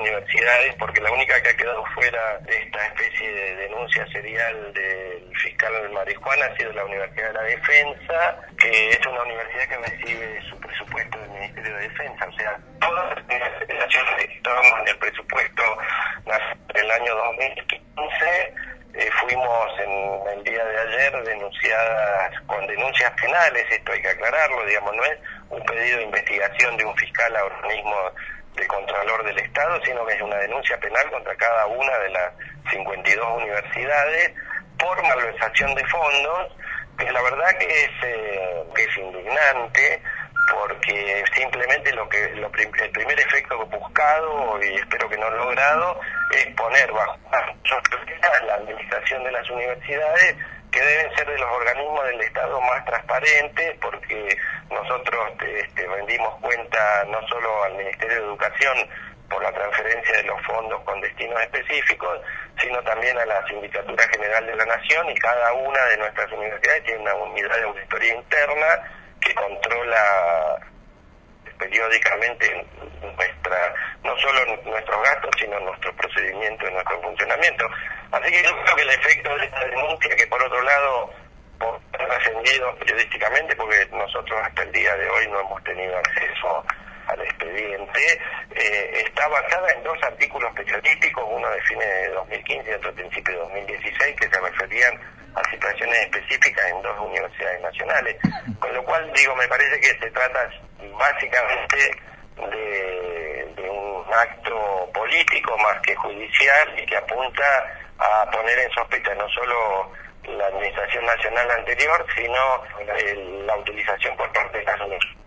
universidades, porque la única que ha quedado fuera de esta especie de denuncia serial del fiscal de marihuana ha sido la Universidad de la Defensa, que es una universidad que recibe su presupuesto del Ministerio de Defensa, o sea, todas las organizaciones que estábamos en el presupuesto del año 2015 eh, fuimos en el día de ayer denunciadas con denuncias penales, esto hay que aclararlo, digamos, no es un pedido de investigación de un fiscal a organismo de Contralor del Estado, sino que es una denuncia penal contra cada una de las 52 universidades por malversación de fondos, que la verdad que es, eh, que es indignante, porque simplemente lo que lo, el primer efecto buscado y espero que no logrado es poner bajo la administración de las universidades que deben ser de los organismos del Estado más transparentes porque nosotros este, rendimos cuenta no solo al Ministerio de Educación por la transferencia de los fondos con destinos específicos, sino también a la Sindicatura General de la Nación y cada una de nuestras universidades tiene una unidad de auditoría interna que controla periódicamente nuestra no solo nuestros gastos sino nuestro procedimiento y nuestro funcionamiento. Así que yo creo que el efecto de esta denuncia que por otro lado ha periodísticamente porque nosotros hasta el día de hoy no hemos tenido acceso al expediente, eh, está basada en dos artículos periodísticos, uno de fines de 2015 y otro principio de 2016, que se referían a situaciones específicas en dos universidades nacionales. Con lo cual, digo, me parece que se trata básicamente de, de un acto político más que judicial y que apunta a poner en sospecha no solo la administración nacional anterior, sino la utilización por parte de las universidades